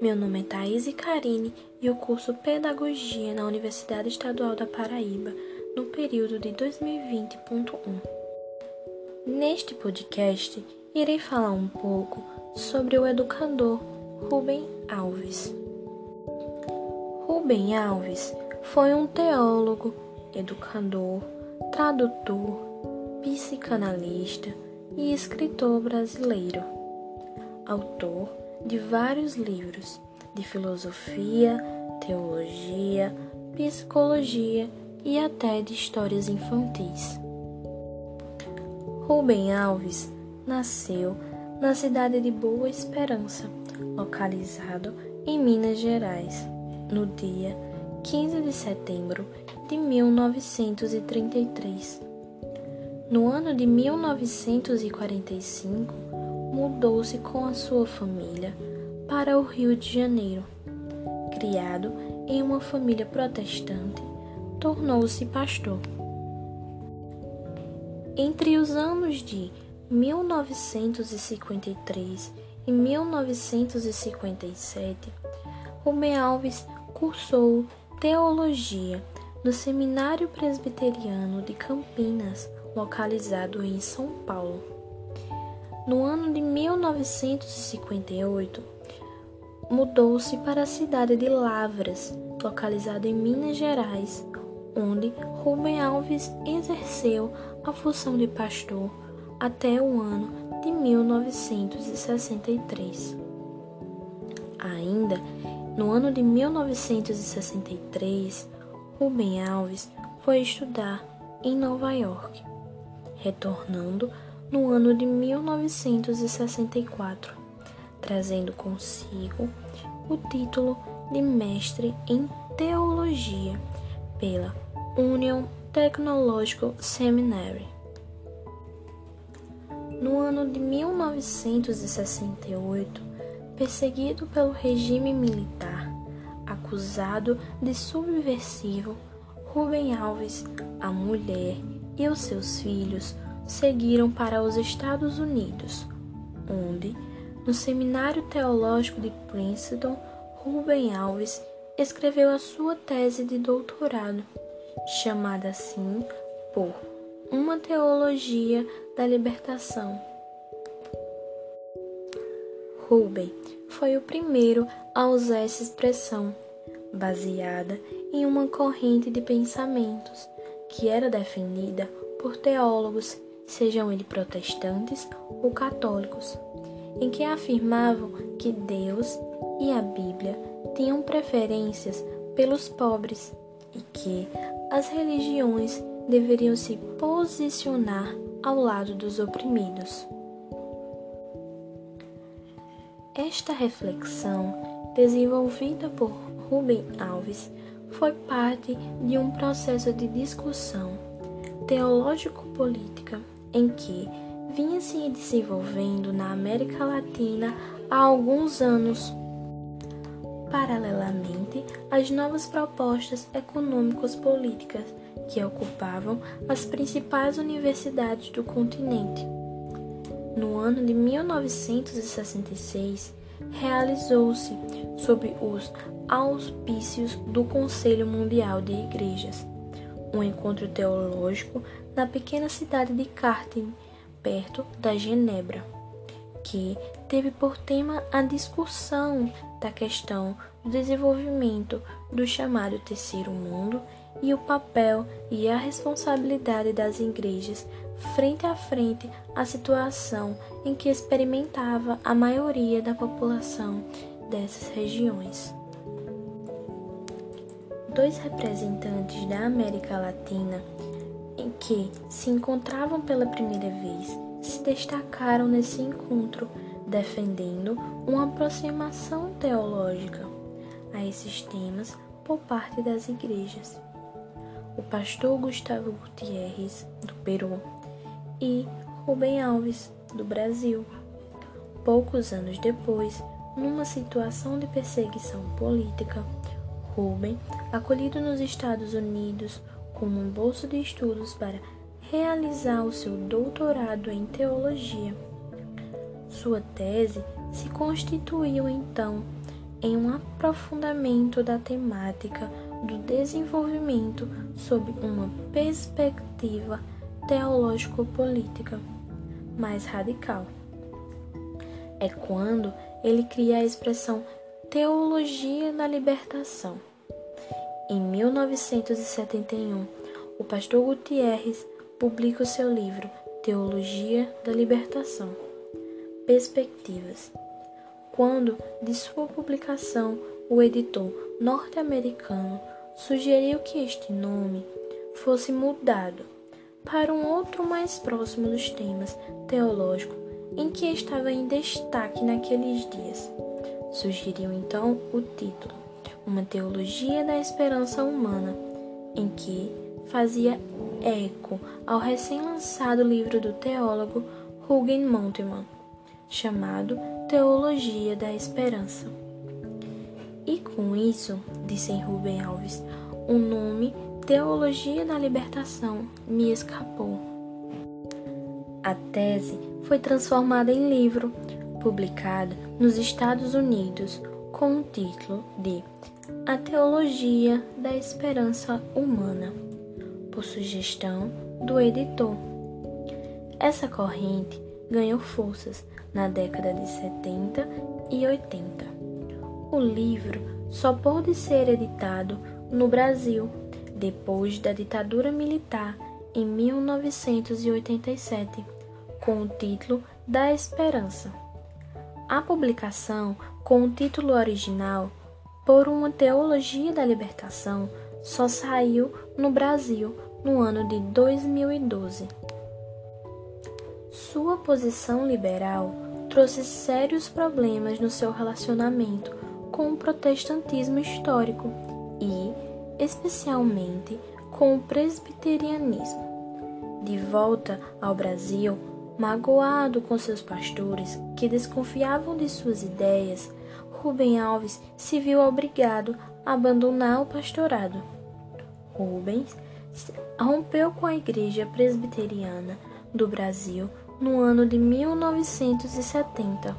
Meu nome é Thaís Carine e eu curso Pedagogia na Universidade Estadual da Paraíba no período de 2020.1. Neste podcast, irei falar um pouco sobre o educador Rubem Alves. Rubem Alves foi um teólogo, educador, tradutor, psicanalista e escritor brasileiro, autor de vários livros de filosofia, teologia, psicologia e até de histórias infantis. Rubem Alves nasceu na cidade de Boa Esperança, localizado em Minas Gerais, no dia 15 de setembro de 1933. No ano de 1945, mudou-se com a sua família para o Rio de Janeiro. Criado em uma família protestante, tornou-se pastor. Entre os anos de 1953 e 1957, Rubem Alves cursou teologia no Seminário Presbiteriano de Campinas, localizado em São Paulo. No ano de 1958, mudou-se para a cidade de Lavras, localizada em Minas Gerais, onde Rubem Alves exerceu a função de pastor até o ano de 1963. Ainda no ano de 1963, Rubem Alves foi estudar em Nova York, retornando no ano de 1964, trazendo consigo o título de mestre em teologia pela Union Technological Seminary. No ano de 1968, perseguido pelo regime militar, acusado de subversivo, Rubem Alves, a mulher e os seus filhos seguiram para os Estados Unidos, onde, no Seminário Teológico de Princeton, Rubem Alves escreveu a sua tese de doutorado, chamada assim por Uma Teologia da Libertação. Rubem foi o primeiro a usar essa expressão, baseada em uma corrente de pensamentos que era defendida por teólogos, sejam eles protestantes ou católicos, em que afirmavam que Deus e a Bíblia tinham preferências pelos pobres e que as religiões deveriam se posicionar ao lado dos oprimidos. Esta reflexão, desenvolvida por Rubem Alves, foi parte de um processo de discussão teológico-política em que vinha se desenvolvendo na América Latina há alguns anos. Paralelamente às novas propostas econômicas políticas que ocupavam as principais universidades do continente. No ano de 1966, realizou-se, sob os auspícios do Conselho Mundial de Igrejas, um encontro teológico na pequena cidade de Cartine, perto da Genebra, que teve por tema a discussão da questão do desenvolvimento do chamado Terceiro Mundo e o papel e a responsabilidade das igrejas frente a frente à situação em que experimentava a maioria da população dessas regiões. Dois representantes da América Latina em que se encontravam pela primeira vez se destacaram nesse encontro, defendendo uma aproximação teológica a esses temas por parte das igrejas. O pastor Gustavo Gutierrez, do Peru, e Rubem Alves, do Brasil. Poucos anos depois, numa situação de perseguição política, Rubem, acolhido nos Estados Unidos com um bolso de estudos para realizar o seu doutorado em teologia. Sua tese se constituiu então em um aprofundamento da temática do desenvolvimento sob uma perspectiva teológico-política mais radical. É quando ele cria a expressão teologia da libertação. Em 1971, o pastor Gutierrez publica o seu livro Teologia da Libertação Perspectivas. Quando, de sua publicação, o editor norte-americano sugeriu que este nome fosse mudado para um outro mais próximo dos temas teológicos em que estava em destaque naqueles dias. Sugeriu então o título Uma Teologia da Esperança Humana, em que fazia eco ao recém-lançado livro do teólogo Hugin Monteman, chamado Teologia da Esperança. E com isso, disse Rubem Alves, o nome Teologia da Libertação me escapou. A tese foi transformada em livro, publicado nos Estados Unidos com o título de A Teologia da Esperança Humana, por sugestão do editor. Essa corrente ganhou forças na década de 70 e 80. O livro só pôde ser editado no Brasil depois da ditadura militar em 1987, com o título Da Esperança. A publicação com o título original Por uma Teologia da Libertação só saiu no Brasil no ano de 2012. Sua posição liberal trouxe sérios problemas no seu relacionamento com o protestantismo histórico e especialmente com o presbiterianismo. De volta ao Brasil, magoado com seus pastores que desconfiavam de suas ideias, Rubem Alves se viu obrigado a abandonar o pastorado. Rubens rompeu com a Igreja Presbiteriana do Brasil no ano de 1970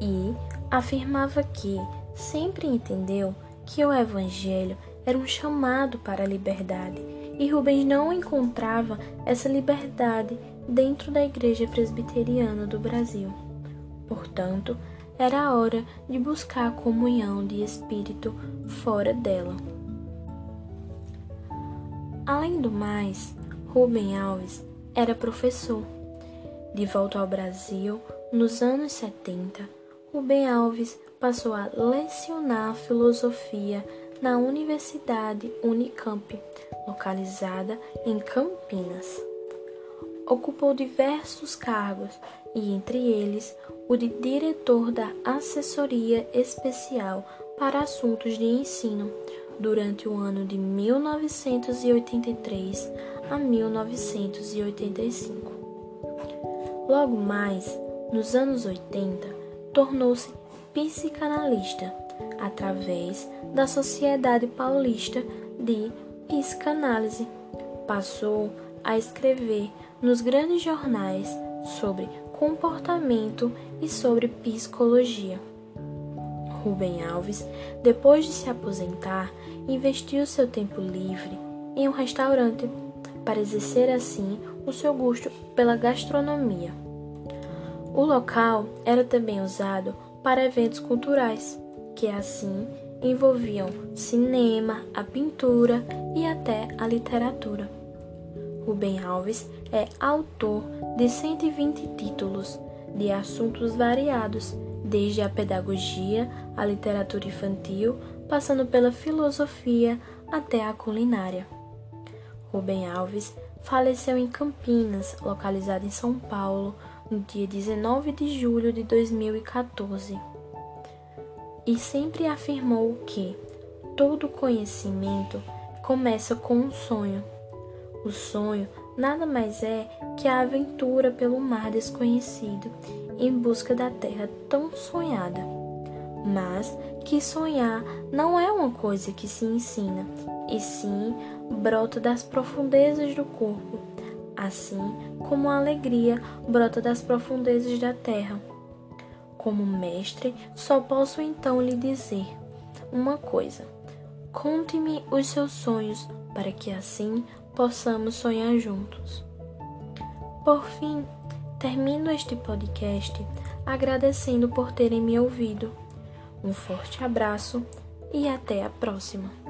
e afirmava que sempre entendeu que o Evangelho era um chamado para a liberdade e Rubens não encontrava essa liberdade dentro da Igreja Presbiteriana do Brasil. Portanto, era hora de buscar a comunhão de espírito fora dela. Além do mais, Rubem Alves era professor. De volta ao Brasil, nos anos 70, Rubem Alves passou a lecionar filosofia na Universidade Unicamp, localizada em Campinas. Ocupou diversos cargos e, entre eles, o de diretor da Assessoria Especial para Assuntos de Ensino durante o ano de 1983 a 1985. Logo mais, nos anos 80, tornou-se psicanalista através da Sociedade Paulista de Psicanálise. Passou a escrever nos grandes jornais sobre comportamento e sobre psicologia. Rubem Alves, depois de se aposentar, investiu seu tempo livre em um restaurante para exercer assim o seu gosto pela gastronomia. O local era também usado para eventos culturais, que assim envolviam cinema, a pintura e até a literatura. Rubem Alves é autor de 120 títulos de assuntos variados, desde a pedagogia, a literatura infantil, passando pela filosofia até a culinária. Rubem Alves faleceu em Campinas, localizada em São Paulo, no dia 19 de julho de 2014. E sempre afirmou que todo conhecimento começa com um sonho. O sonho nada mais é que a aventura pelo mar desconhecido em busca da terra tão sonhada. Mas que sonhar não é uma coisa que se ensina, e sim brota das profundezas do corpo assim como a alegria brota das profundezas da terra. Como mestre, só posso então lhe dizer uma coisa: conte-me os seus sonhos para que assim possamos sonhar juntos. Por fim, termino este podcast agradecendo por terem me ouvido. Um forte abraço e até a próxima!